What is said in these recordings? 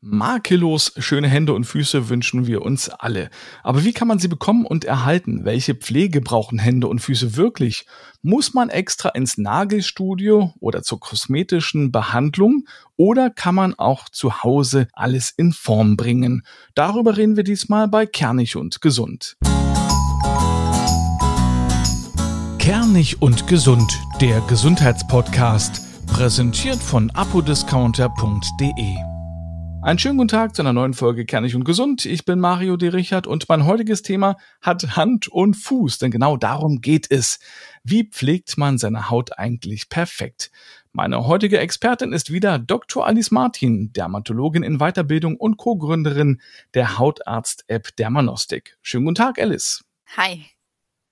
Makellos schöne Hände und Füße wünschen wir uns alle. Aber wie kann man sie bekommen und erhalten? Welche Pflege brauchen Hände und Füße wirklich? Muss man extra ins Nagelstudio oder zur kosmetischen Behandlung? Oder kann man auch zu Hause alles in Form bringen? Darüber reden wir diesmal bei Kernig und Gesund. Kernig und Gesund, der Gesundheitspodcast, präsentiert von apodiscounter.de. Einen schönen guten Tag zu einer neuen Folge Kernig und Gesund. Ich bin Mario D. Richard und mein heutiges Thema hat Hand und Fuß, denn genau darum geht es. Wie pflegt man seine Haut eigentlich perfekt? Meine heutige Expertin ist wieder Dr. Alice Martin, Dermatologin in Weiterbildung und Co-Gründerin der Hautarzt-App Dermanostik. Schönen guten Tag, Alice. Hi.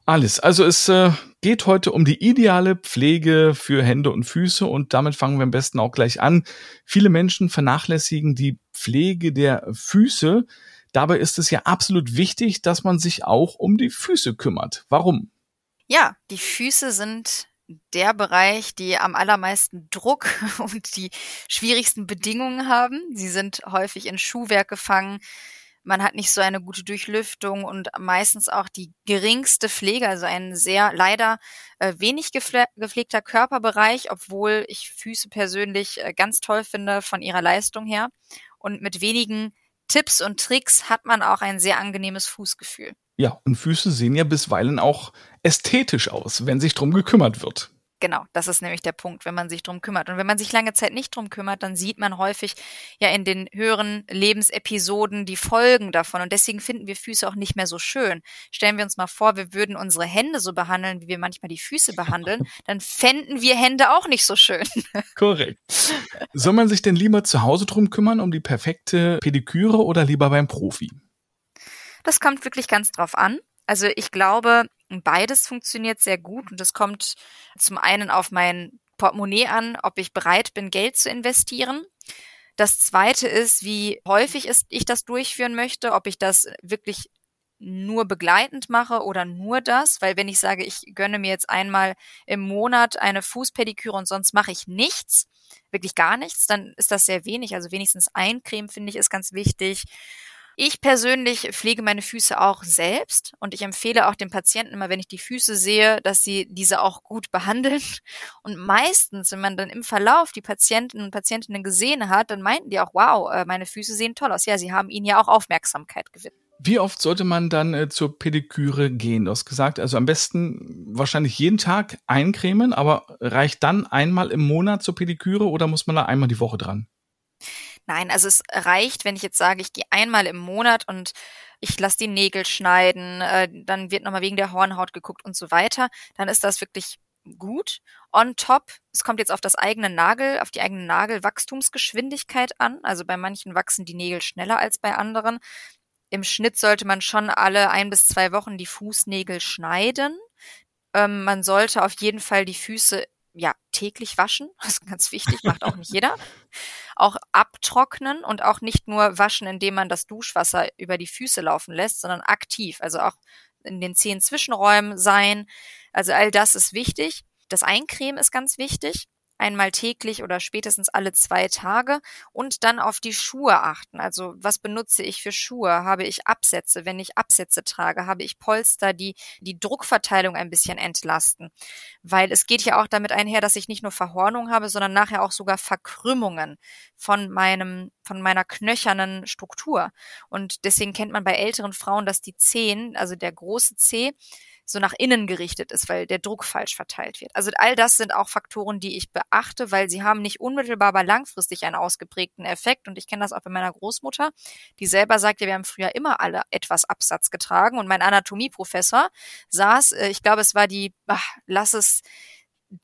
Alles. Also es äh, geht heute um die ideale Pflege für Hände und Füße und damit fangen wir am besten auch gleich an. Viele Menschen vernachlässigen die Pflege der Füße. Dabei ist es ja absolut wichtig, dass man sich auch um die Füße kümmert. Warum? Ja, die Füße sind der Bereich, die am allermeisten Druck und die schwierigsten Bedingungen haben. Sie sind häufig in Schuhwerk gefangen man hat nicht so eine gute Durchlüftung und meistens auch die geringste Pflege, also ein sehr leider äh, wenig gepfle gepflegter Körperbereich, obwohl ich Füße persönlich äh, ganz toll finde von ihrer Leistung her. Und mit wenigen Tipps und Tricks hat man auch ein sehr angenehmes Fußgefühl. Ja, und Füße sehen ja bisweilen auch ästhetisch aus, wenn sich drum gekümmert wird. Genau, das ist nämlich der Punkt, wenn man sich drum kümmert. Und wenn man sich lange Zeit nicht drum kümmert, dann sieht man häufig ja in den höheren Lebensepisoden die Folgen davon. Und deswegen finden wir Füße auch nicht mehr so schön. Stellen wir uns mal vor, wir würden unsere Hände so behandeln, wie wir manchmal die Füße behandeln, dann fänden wir Hände auch nicht so schön. Korrekt. Soll man sich denn lieber zu Hause drum kümmern, um die perfekte Pediküre oder lieber beim Profi? Das kommt wirklich ganz drauf an. Also ich glaube, Beides funktioniert sehr gut und es kommt zum einen auf mein Portemonnaie an, ob ich bereit bin, Geld zu investieren. Das zweite ist, wie häufig ich das durchführen möchte, ob ich das wirklich nur begleitend mache oder nur das, weil wenn ich sage, ich gönne mir jetzt einmal im Monat eine Fußpediküre und sonst mache ich nichts, wirklich gar nichts, dann ist das sehr wenig. Also wenigstens ein Creme finde ich ist ganz wichtig. Ich persönlich pflege meine Füße auch selbst und ich empfehle auch den Patienten immer, wenn ich die Füße sehe, dass sie diese auch gut behandeln. Und meistens, wenn man dann im Verlauf die Patienten und Patientinnen gesehen hat, dann meinten die auch, wow, äh, meine Füße sehen toll aus. Ja, sie haben ihnen ja auch Aufmerksamkeit gewidmet. Wie oft sollte man dann äh, zur Pediküre gehen? Du hast gesagt, also am besten wahrscheinlich jeden Tag eincremen, aber reicht dann einmal im Monat zur Pediküre oder muss man da einmal die Woche dran? Nein, also es reicht, wenn ich jetzt sage, ich gehe einmal im Monat und ich lasse die Nägel schneiden, äh, dann wird nochmal wegen der Hornhaut geguckt und so weiter, dann ist das wirklich gut. On top, es kommt jetzt auf das eigene Nagel, auf die eigene Nagelwachstumsgeschwindigkeit an. Also bei manchen wachsen die Nägel schneller als bei anderen. Im Schnitt sollte man schon alle ein bis zwei Wochen die Fußnägel schneiden. Ähm, man sollte auf jeden Fall die Füße ja, täglich waschen, das ist ganz wichtig, macht auch nicht jeder. Auch abtrocknen und auch nicht nur waschen, indem man das Duschwasser über die Füße laufen lässt, sondern aktiv, also auch in den zehn Zwischenräumen sein. Also all das ist wichtig. Das Eincremen ist ganz wichtig einmal täglich oder spätestens alle zwei Tage und dann auf die Schuhe achten. Also was benutze ich für Schuhe? Habe ich Absätze? Wenn ich Absätze trage, habe ich Polster, die die Druckverteilung ein bisschen entlasten. Weil es geht ja auch damit einher, dass ich nicht nur Verhornung habe, sondern nachher auch sogar Verkrümmungen von meinem, von meiner knöchernen Struktur. Und deswegen kennt man bei älteren Frauen, dass die Zehen, also der große Zeh, so nach innen gerichtet ist, weil der Druck falsch verteilt wird. Also all das sind auch Faktoren, die ich beachte, weil sie haben nicht unmittelbar, aber langfristig einen ausgeprägten Effekt. Und ich kenne das auch bei meiner Großmutter, die selber sagte, wir haben früher immer alle etwas Absatz getragen. Und mein Anatomieprofessor saß, äh, ich glaube, es war die, ach, lass es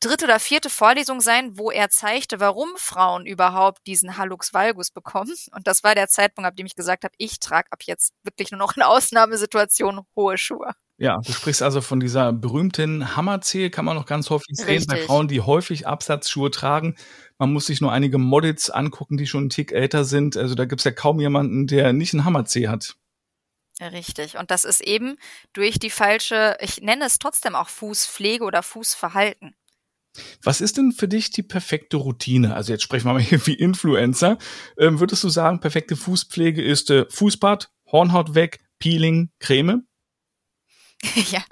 dritte oder vierte Vorlesung sein, wo er zeigte, warum Frauen überhaupt diesen Hallux valgus bekommen. Und das war der Zeitpunkt, ab dem ich gesagt habe, ich trage ab jetzt wirklich nur noch in Ausnahmesituationen hohe Schuhe. Ja, du sprichst also von dieser berühmten Hammerzehe, kann man noch ganz häufig sehen Richtig. bei Frauen, die häufig Absatzschuhe tragen. Man muss sich nur einige Models angucken, die schon einen Tick älter sind. Also da gibt's ja kaum jemanden, der nicht einen Hammerzeh hat. Richtig. Und das ist eben durch die falsche, ich nenne es trotzdem auch Fußpflege oder Fußverhalten. Was ist denn für dich die perfekte Routine? Also jetzt sprechen wir mal hier wie Influencer. Ähm, würdest du sagen, perfekte Fußpflege ist äh, Fußbad, Hornhaut weg, Peeling, Creme? Ja,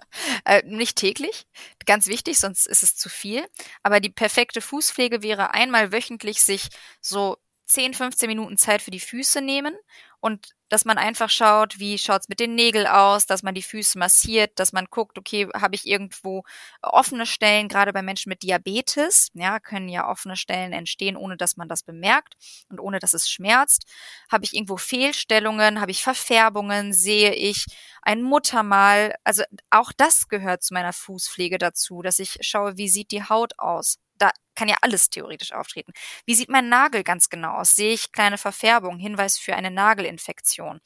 äh, nicht täglich, ganz wichtig, sonst ist es zu viel. Aber die perfekte Fußpflege wäre einmal wöchentlich sich so 10, 15 Minuten Zeit für die Füße nehmen und dass man einfach schaut, wie schaut's mit den Nägeln aus, dass man die Füße massiert, dass man guckt, okay, habe ich irgendwo offene Stellen, gerade bei Menschen mit Diabetes, ja, können ja offene Stellen entstehen, ohne dass man das bemerkt und ohne dass es schmerzt. Habe ich irgendwo Fehlstellungen, habe ich Verfärbungen, sehe ich ein Muttermal, also auch das gehört zu meiner Fußpflege dazu, dass ich schaue, wie sieht die Haut aus da kann ja alles theoretisch auftreten. Wie sieht mein Nagel ganz genau aus? Sehe ich kleine Verfärbungen, Hinweis für eine Nagelinfektion?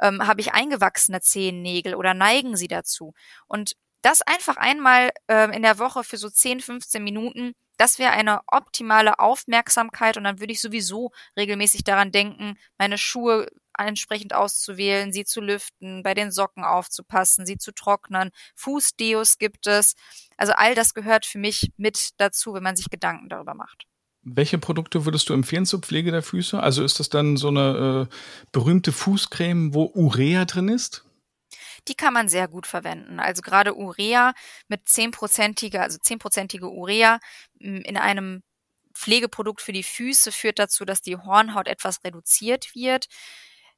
Ähm, Habe ich eingewachsene Zehennägel oder neigen sie dazu? Und das einfach einmal äh, in der Woche für so 10, 15 Minuten, das wäre eine optimale Aufmerksamkeit und dann würde ich sowieso regelmäßig daran denken, meine Schuhe entsprechend auszuwählen, sie zu lüften, bei den Socken aufzupassen, sie zu trocknen. Fußdeos gibt es. Also all das gehört für mich mit dazu, wenn man sich Gedanken darüber macht. Welche Produkte würdest du empfehlen zur Pflege der Füße? Also ist das dann so eine äh, berühmte Fußcreme, wo Urea drin ist? Die kann man sehr gut verwenden. Also gerade Urea mit zehnprozentiger, also zehnprozentige Urea hm, in einem Pflegeprodukt für die Füße führt dazu, dass die Hornhaut etwas reduziert wird.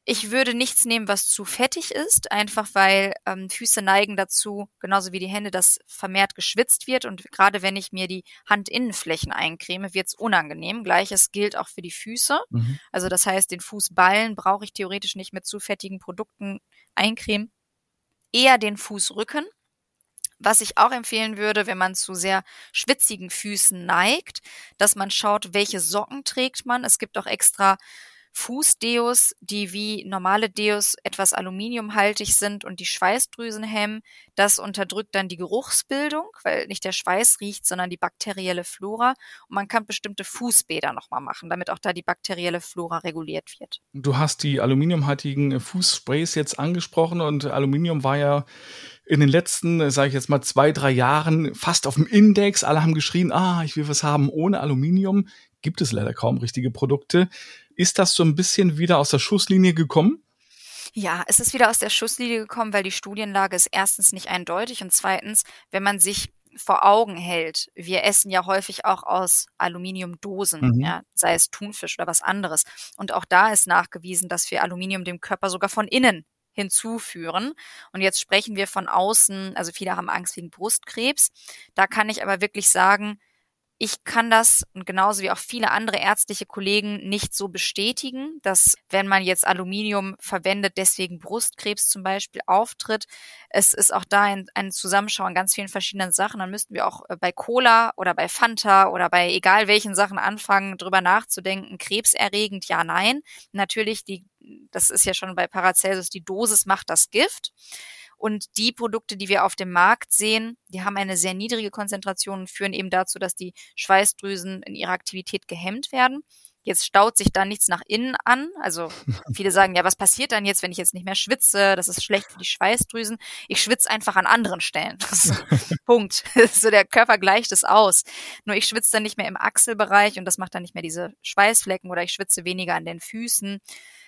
Ich würde nichts nehmen, was zu fettig ist, einfach weil ähm, Füße neigen dazu, genauso wie die Hände, dass vermehrt geschwitzt wird. Und gerade wenn ich mir die Handinnenflächen eincreme, wird es unangenehm. Gleiches gilt auch für die Füße. Mhm. Also das heißt, den Fußballen brauche ich theoretisch nicht mit zu fettigen Produkten eincremen. Eher den Fußrücken. Was ich auch empfehlen würde, wenn man zu sehr schwitzigen Füßen neigt, dass man schaut, welche Socken trägt man. Es gibt auch extra Fußdeos, die wie normale Deos etwas aluminiumhaltig sind und die Schweißdrüsen hemmen. Das unterdrückt dann die Geruchsbildung, weil nicht der Schweiß riecht, sondern die bakterielle Flora. Und man kann bestimmte Fußbäder nochmal machen, damit auch da die bakterielle Flora reguliert wird. Du hast die aluminiumhaltigen Fußsprays jetzt angesprochen und Aluminium war ja in den letzten, sage ich jetzt mal, zwei, drei Jahren fast auf dem Index. Alle haben geschrien, ah, ich will was haben ohne Aluminium. Gibt es leider kaum richtige Produkte. Ist das so ein bisschen wieder aus der Schusslinie gekommen? Ja, es ist wieder aus der Schusslinie gekommen, weil die Studienlage ist erstens nicht eindeutig und zweitens, wenn man sich vor Augen hält, wir essen ja häufig auch aus Aluminiumdosen, mhm. ja, sei es Thunfisch oder was anderes. Und auch da ist nachgewiesen, dass wir Aluminium dem Körper sogar von innen hinzuführen. Und jetzt sprechen wir von außen, also viele haben Angst wegen Brustkrebs. Da kann ich aber wirklich sagen, ich kann das und genauso wie auch viele andere ärztliche Kollegen nicht so bestätigen, dass wenn man jetzt Aluminium verwendet, deswegen Brustkrebs zum Beispiel auftritt. Es ist auch da ein, ein Zusammenschau an ganz vielen verschiedenen Sachen. Dann müssten wir auch äh, bei Cola oder bei Fanta oder bei egal welchen Sachen anfangen, drüber nachzudenken. Krebserregend, ja, nein. Natürlich, die, das ist ja schon bei Paracelsus, die Dosis macht das Gift. Und die Produkte, die wir auf dem Markt sehen, die haben eine sehr niedrige Konzentration und führen eben dazu, dass die Schweißdrüsen in ihrer Aktivität gehemmt werden. Jetzt staut sich da nichts nach innen an. Also viele sagen, ja, was passiert dann jetzt, wenn ich jetzt nicht mehr schwitze? Das ist schlecht für die Schweißdrüsen. Ich schwitze einfach an anderen Stellen. Punkt. so der Körper gleicht es aus. Nur ich schwitze dann nicht mehr im Achselbereich und das macht dann nicht mehr diese Schweißflecken oder ich schwitze weniger an den Füßen.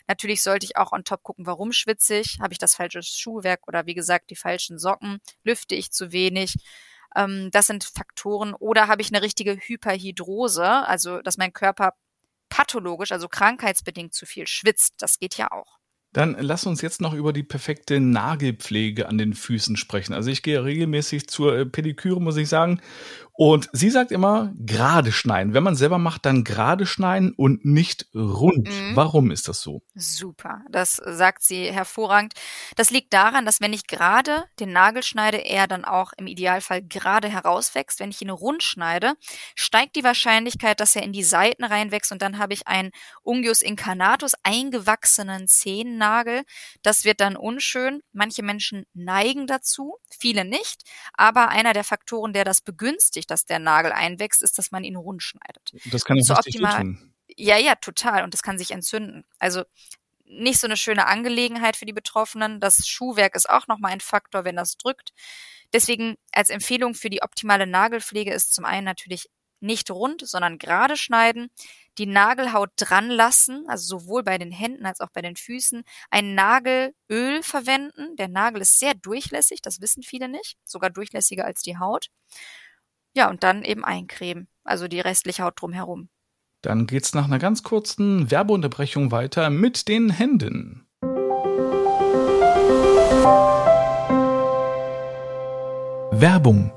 Natürlich sollte ich auch on top gucken, warum schwitze ich? Habe ich das falsche Schuhwerk oder wie gesagt die falschen Socken? Lüfte ich zu wenig? Ähm, das sind Faktoren. Oder habe ich eine richtige Hyperhidrose, also dass mein Körper pathologisch, also krankheitsbedingt zu viel schwitzt. Das geht ja auch. Dann lass uns jetzt noch über die perfekte Nagelpflege an den Füßen sprechen. Also ich gehe regelmäßig zur äh, Pediküre, muss ich sagen. Und sie sagt immer, gerade schneiden. Wenn man selber macht, dann gerade schneiden und nicht rund. Mhm. Warum ist das so? Super. Das sagt sie hervorragend. Das liegt daran, dass wenn ich gerade den Nagel schneide, er dann auch im Idealfall gerade herauswächst. Wenn ich ihn rund schneide, steigt die Wahrscheinlichkeit, dass er in die Seiten reinwächst und dann habe ich einen Ungius incarnatus eingewachsenen Zehennagel. Das wird dann unschön. Manche Menschen neigen dazu, viele nicht. Aber einer der Faktoren, der das begünstigt, dass der Nagel einwächst, ist, dass man ihn rund schneidet. Das kann ja so optimal. Tun. Ja, ja, total. Und das kann sich entzünden. Also nicht so eine schöne Angelegenheit für die Betroffenen. Das Schuhwerk ist auch nochmal ein Faktor, wenn das drückt. Deswegen als Empfehlung für die optimale Nagelpflege ist zum einen natürlich nicht rund, sondern gerade schneiden, die Nagelhaut dran lassen, also sowohl bei den Händen als auch bei den Füßen, ein Nagelöl verwenden. Der Nagel ist sehr durchlässig, das wissen viele nicht, sogar durchlässiger als die Haut. Ja, und dann eben eincremen, also die restliche Haut drumherum. Dann geht's nach einer ganz kurzen Werbeunterbrechung weiter mit den Händen. Werbung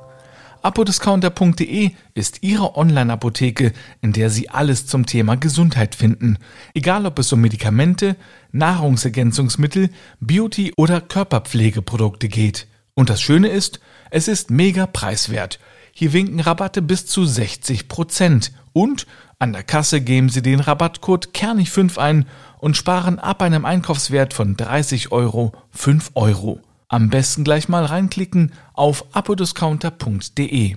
Apodiscounter.de ist Ihre Online-Apotheke, in der Sie alles zum Thema Gesundheit finden. Egal ob es um Medikamente, Nahrungsergänzungsmittel, Beauty oder Körperpflegeprodukte geht. Und das Schöne ist, es ist mega preiswert. Hier winken Rabatte bis zu 60 Prozent. Und an der Kasse geben Sie den Rabattcode Kernig5 ein und sparen ab einem Einkaufswert von 30 Euro 5 Euro. Am besten gleich mal reinklicken auf apodiscounter.de.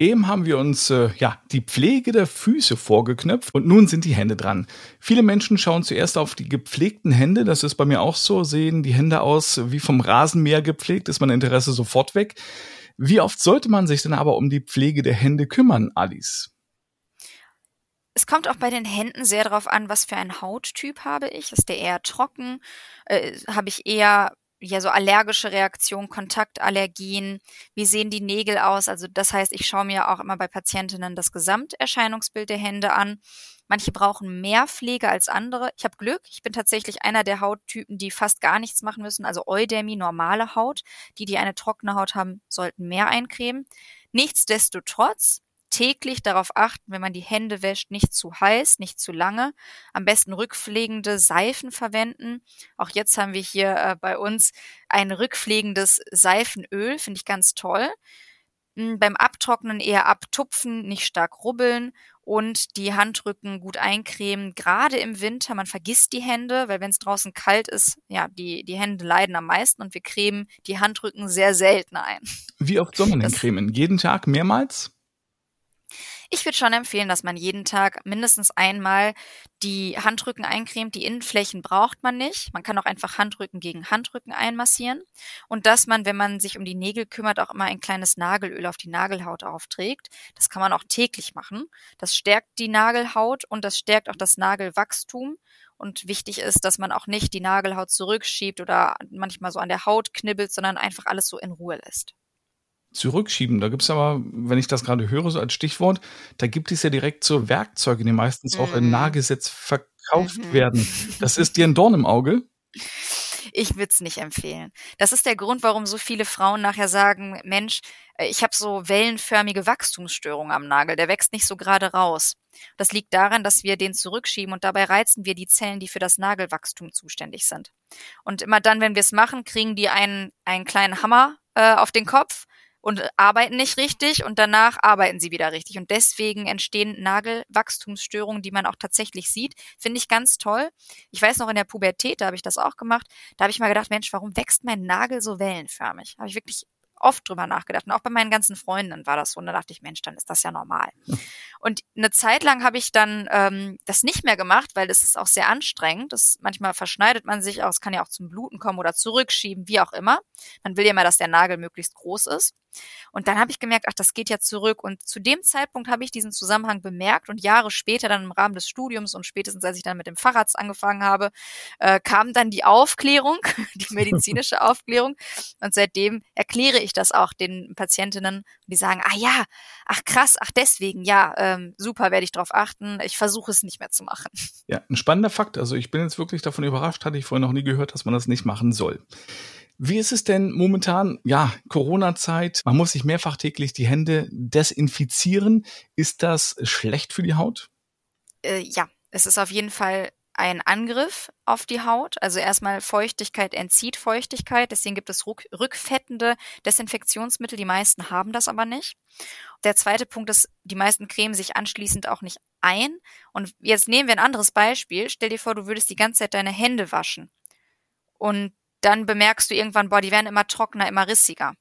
Eben haben wir uns äh, ja die Pflege der Füße vorgeknöpft und nun sind die Hände dran. Viele Menschen schauen zuerst auf die gepflegten Hände, das ist bei mir auch so, sehen die Hände aus wie vom Rasenmäher gepflegt, ist mein Interesse sofort weg. Wie oft sollte man sich denn aber um die Pflege der Hände kümmern, Alice? Es kommt auch bei den Händen sehr darauf an, was für einen Hauttyp habe ich. Ist der eher trocken? Äh, habe ich eher ja so allergische Reaktionen, Kontaktallergien? Wie sehen die Nägel aus? Also das heißt, ich schaue mir auch immer bei Patientinnen das Gesamterscheinungsbild der Hände an. Manche brauchen mehr Pflege als andere. Ich habe Glück. Ich bin tatsächlich einer der Hauttypen, die fast gar nichts machen müssen. Also Eudermie, normale Haut. Die, die eine trockene Haut haben, sollten mehr eincremen. Nichtsdestotrotz täglich darauf achten, wenn man die Hände wäscht, nicht zu heiß, nicht zu lange. Am besten rückpflegende Seifen verwenden. Auch jetzt haben wir hier äh, bei uns ein rückpflegendes Seifenöl, finde ich ganz toll. Hm, beim Abtrocknen eher abtupfen, nicht stark rubbeln und die Handrücken gut eincremen. Gerade im Winter, man vergisst die Hände, weil wenn es draußen kalt ist, ja, die, die Hände leiden am meisten und wir cremen die Handrücken sehr selten ein. Wie oft soll man denn cremen? Jeden Tag mehrmals? Ich würde schon empfehlen, dass man jeden Tag mindestens einmal die Handrücken eincremt. Die Innenflächen braucht man nicht. Man kann auch einfach Handrücken gegen Handrücken einmassieren. Und dass man, wenn man sich um die Nägel kümmert, auch immer ein kleines Nagelöl auf die Nagelhaut aufträgt. Das kann man auch täglich machen. Das stärkt die Nagelhaut und das stärkt auch das Nagelwachstum. Und wichtig ist, dass man auch nicht die Nagelhaut zurückschiebt oder manchmal so an der Haut knibbelt, sondern einfach alles so in Ruhe lässt zurückschieben. Da gibt es aber, wenn ich das gerade höre, so als Stichwort, da gibt es ja direkt so Werkzeuge, die meistens mhm. auch in mhm. Nahgesetz verkauft mhm. werden. Das ist dir ein Dorn im Auge? Ich würde es nicht empfehlen. Das ist der Grund, warum so viele Frauen nachher sagen, Mensch, äh, ich habe so wellenförmige Wachstumsstörungen am Nagel, der wächst nicht so gerade raus. Das liegt daran, dass wir den zurückschieben und dabei reizen wir die Zellen, die für das Nagelwachstum zuständig sind. Und immer dann, wenn wir es machen, kriegen die einen, einen kleinen Hammer äh, auf den Kopf und arbeiten nicht richtig und danach arbeiten sie wieder richtig. Und deswegen entstehen Nagelwachstumsstörungen, die man auch tatsächlich sieht. Finde ich ganz toll. Ich weiß noch in der Pubertät, da habe ich das auch gemacht. Da habe ich mal gedacht, Mensch, warum wächst mein Nagel so wellenförmig? Habe ich wirklich oft drüber nachgedacht. Und auch bei meinen ganzen Freunden war das so. Und da dachte ich, Mensch, dann ist das ja normal. Und eine Zeit lang habe ich dann ähm, das nicht mehr gemacht, weil das ist auch sehr anstrengend. Das, manchmal verschneidet man sich auch, es kann ja auch zum Bluten kommen oder zurückschieben, wie auch immer. Man will ja immer, dass der Nagel möglichst groß ist. Und dann habe ich gemerkt, ach, das geht ja zurück. Und zu dem Zeitpunkt habe ich diesen Zusammenhang bemerkt und Jahre später dann im Rahmen des Studiums und spätestens als ich dann mit dem Facharzt angefangen habe, äh, kam dann die Aufklärung, die medizinische Aufklärung. Und seitdem erkläre ich das auch den Patientinnen, die sagen, ah ja, ach krass, ach deswegen, ja, ähm, super, werde ich darauf achten. Ich versuche es nicht mehr zu machen. Ja, ein spannender Fakt. Also ich bin jetzt wirklich davon überrascht, hatte ich vorher noch nie gehört, dass man das nicht machen soll. Wie ist es denn momentan? Ja, Corona-Zeit. Man muss sich mehrfach täglich die Hände desinfizieren. Ist das schlecht für die Haut? Äh, ja, es ist auf jeden Fall ein Angriff auf die Haut. Also erstmal Feuchtigkeit entzieht Feuchtigkeit. Deswegen gibt es rückfettende Desinfektionsmittel. Die meisten haben das aber nicht. Der zweite Punkt ist, die meisten cremen sich anschließend auch nicht ein. Und jetzt nehmen wir ein anderes Beispiel. Stell dir vor, du würdest die ganze Zeit deine Hände waschen. Und dann bemerkst du irgendwann, boah, die werden immer trockener, immer rissiger.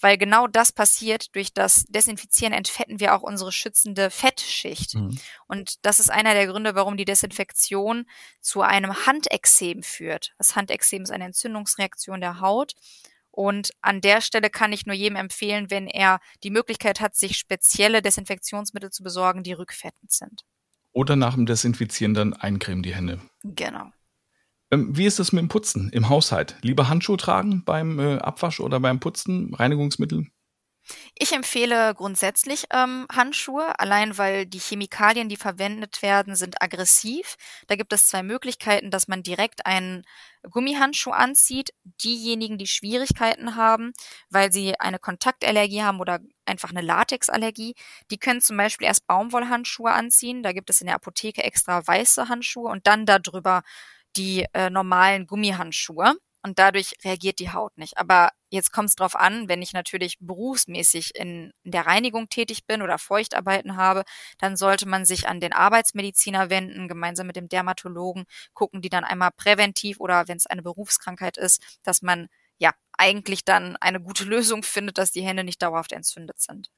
weil genau das passiert. Durch das Desinfizieren entfetten wir auch unsere schützende Fettschicht. Mhm. Und das ist einer der Gründe, warum die Desinfektion zu einem Handexem führt. Das Handexem ist eine Entzündungsreaktion der Haut. Und an der Stelle kann ich nur jedem empfehlen, wenn er die Möglichkeit hat, sich spezielle Desinfektionsmittel zu besorgen, die rückfettend sind. Oder nach dem Desinfizieren dann eincremen die Hände. Genau. Ähm, wie ist es mit dem Putzen im Haushalt? Lieber Handschuhe tragen beim äh, Abwasch oder beim Putzen, Reinigungsmittel? Ich empfehle grundsätzlich ähm, Handschuhe, allein weil die Chemikalien, die verwendet werden, sind aggressiv. Da gibt es zwei Möglichkeiten, dass man direkt einen Gummihandschuh anzieht. Diejenigen, die Schwierigkeiten haben, weil sie eine Kontaktallergie haben oder einfach eine Latexallergie, die können zum Beispiel erst Baumwollhandschuhe anziehen. Da gibt es in der Apotheke extra weiße Handschuhe und dann darüber die äh, normalen Gummihandschuhe und dadurch reagiert die Haut nicht. Aber jetzt kommt es drauf an, wenn ich natürlich berufsmäßig in, in der Reinigung tätig bin oder Feuchtarbeiten habe, dann sollte man sich an den Arbeitsmediziner wenden, gemeinsam mit dem Dermatologen, gucken die dann einmal präventiv oder wenn es eine Berufskrankheit ist, dass man ja eigentlich dann eine gute Lösung findet, dass die Hände nicht dauerhaft entzündet sind.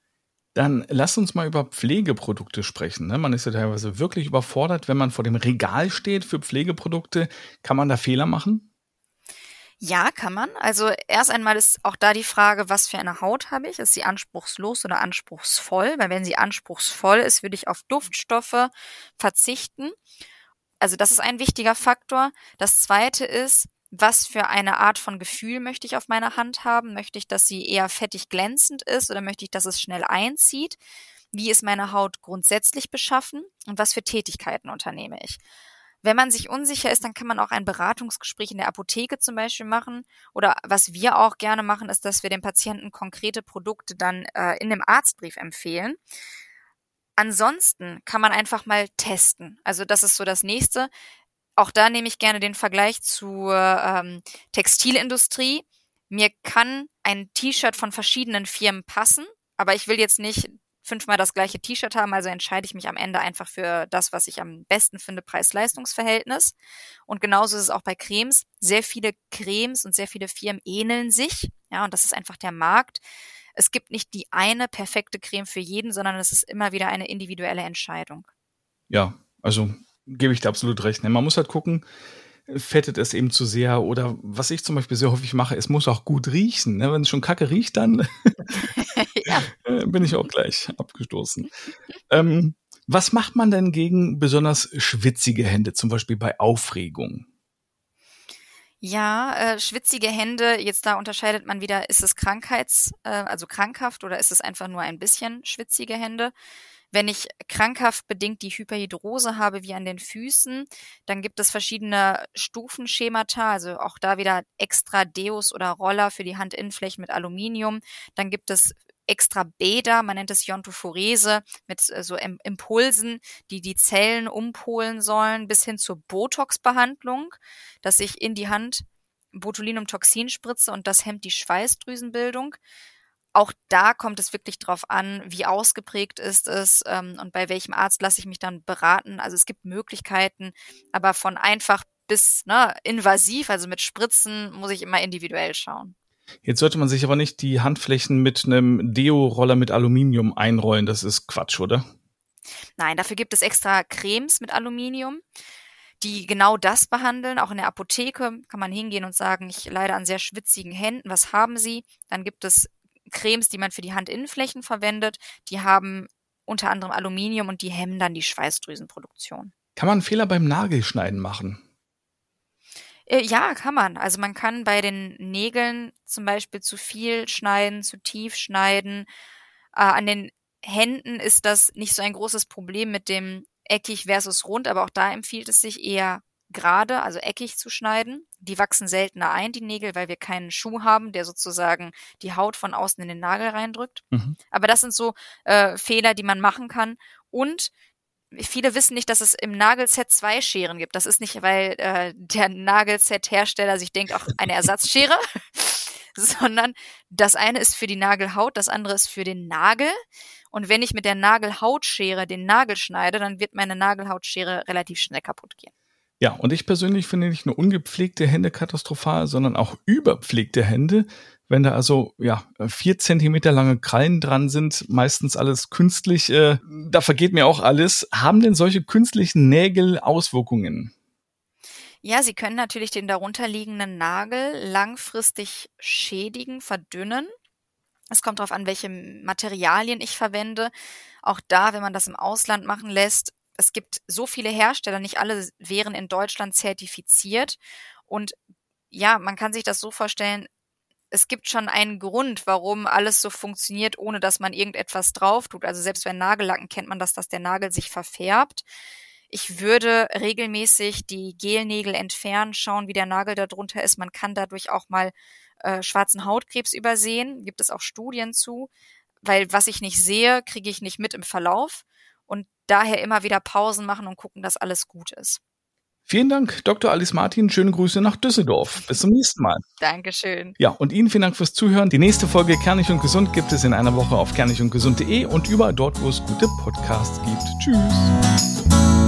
Dann lass uns mal über Pflegeprodukte sprechen. Ne? Man ist ja teilweise wirklich überfordert, wenn man vor dem Regal steht für Pflegeprodukte. Kann man da Fehler machen? Ja, kann man. Also erst einmal ist auch da die Frage, was für eine Haut habe ich? Ist sie anspruchslos oder anspruchsvoll? Weil wenn sie anspruchsvoll ist, würde ich auf Duftstoffe verzichten. Also das ist ein wichtiger Faktor. Das zweite ist, was für eine Art von Gefühl möchte ich auf meiner Hand haben? Möchte ich, dass sie eher fettig glänzend ist oder möchte ich, dass es schnell einzieht? Wie ist meine Haut grundsätzlich beschaffen und was für Tätigkeiten unternehme ich? Wenn man sich unsicher ist, dann kann man auch ein Beratungsgespräch in der Apotheke zum Beispiel machen. Oder was wir auch gerne machen, ist, dass wir dem Patienten konkrete Produkte dann äh, in dem Arztbrief empfehlen. Ansonsten kann man einfach mal testen. Also das ist so das nächste. Auch da nehme ich gerne den Vergleich zur ähm, Textilindustrie. Mir kann ein T-Shirt von verschiedenen Firmen passen, aber ich will jetzt nicht fünfmal das gleiche T-Shirt haben, also entscheide ich mich am Ende einfach für das, was ich am besten finde, Preis-Leistungs-Verhältnis. Und genauso ist es auch bei Cremes. Sehr viele Cremes und sehr viele Firmen ähneln sich, ja, und das ist einfach der Markt. Es gibt nicht die eine perfekte Creme für jeden, sondern es ist immer wieder eine individuelle Entscheidung. Ja, also gebe ich dir absolut recht. Ne? Man muss halt gucken, fettet es eben zu sehr oder was ich zum Beispiel sehr häufig mache, es muss auch gut riechen. Ne? Wenn es schon kacke riecht, dann ja. Bin ich auch gleich abgestoßen. ähm, was macht man denn gegen besonders schwitzige Hände, zum Beispiel bei Aufregung? Ja, äh, schwitzige Hände, jetzt da unterscheidet man wieder, ist es krankheits, äh, also krankhaft oder ist es einfach nur ein bisschen schwitzige Hände? Wenn ich krankhaft bedingt die Hyperhidrose habe, wie an den Füßen, dann gibt es verschiedene Stufenschemata, also auch da wieder extra Deos oder Roller für die Handinnenflächen mit Aluminium. Dann gibt es extra Bäder, man nennt es Iontophorese, mit äh, so Impulsen, die die Zellen umpolen sollen, bis hin zur Botox-Behandlung, dass ich in die Hand Botulinumtoxin spritze und das hemmt die Schweißdrüsenbildung auch da kommt es wirklich drauf an, wie ausgeprägt ist es ähm, und bei welchem Arzt lasse ich mich dann beraten. Also es gibt Möglichkeiten, aber von einfach bis ne, invasiv, also mit Spritzen, muss ich immer individuell schauen. Jetzt sollte man sich aber nicht die Handflächen mit einem Deo-Roller mit Aluminium einrollen. Das ist Quatsch, oder? Nein, dafür gibt es extra Cremes mit Aluminium, die genau das behandeln. Auch in der Apotheke kann man hingehen und sagen, ich leide an sehr schwitzigen Händen. Was haben Sie? Dann gibt es Cremes, die man für die Handinnenflächen verwendet, die haben unter anderem Aluminium und die hemmen dann die Schweißdrüsenproduktion. Kann man Fehler beim Nagelschneiden machen? Äh, ja, kann man. Also man kann bei den Nägeln zum Beispiel zu viel schneiden, zu tief schneiden. Äh, an den Händen ist das nicht so ein großes Problem mit dem eckig versus rund, aber auch da empfiehlt es sich eher gerade, also eckig zu schneiden. Die wachsen seltener ein, die Nägel, weil wir keinen Schuh haben, der sozusagen die Haut von außen in den Nagel reindrückt. Mhm. Aber das sind so äh, Fehler, die man machen kann. Und viele wissen nicht, dass es im Nagelset zwei Scheren gibt. Das ist nicht, weil äh, der Nagelset-Hersteller sich denkt, auch eine Ersatzschere, sondern das eine ist für die Nagelhaut, das andere ist für den Nagel. Und wenn ich mit der Nagelhautschere den Nagel schneide, dann wird meine Nagelhautschere relativ schnell kaputt gehen. Ja, und ich persönlich finde nicht nur ungepflegte Hände katastrophal, sondern auch überpflegte Hände. Wenn da also ja vier Zentimeter lange Krallen dran sind, meistens alles künstlich, äh, da vergeht mir auch alles. Haben denn solche künstlichen Nägel Auswirkungen? Ja, sie können natürlich den darunterliegenden Nagel langfristig schädigen, verdünnen. Es kommt darauf an, welche Materialien ich verwende. Auch da, wenn man das im Ausland machen lässt, es gibt so viele Hersteller, nicht alle wären in Deutschland zertifiziert. Und ja, man kann sich das so vorstellen, es gibt schon einen Grund, warum alles so funktioniert, ohne dass man irgendetwas drauf tut. Also selbst bei Nagellacken kennt man das, dass der Nagel sich verfärbt. Ich würde regelmäßig die Gelnägel entfernen, schauen, wie der Nagel da drunter ist. Man kann dadurch auch mal äh, schwarzen Hautkrebs übersehen. Gibt es auch Studien zu. Weil was ich nicht sehe, kriege ich nicht mit im Verlauf. Und daher immer wieder Pausen machen und gucken, dass alles gut ist. Vielen Dank, Dr. Alice Martin. Schöne Grüße nach Düsseldorf. Bis zum nächsten Mal. Dankeschön. Ja, und Ihnen vielen Dank fürs Zuhören. Die nächste Folge Kernig und Gesund gibt es in einer Woche auf kernigundgesund.de und überall dort, wo es gute Podcasts gibt. Tschüss.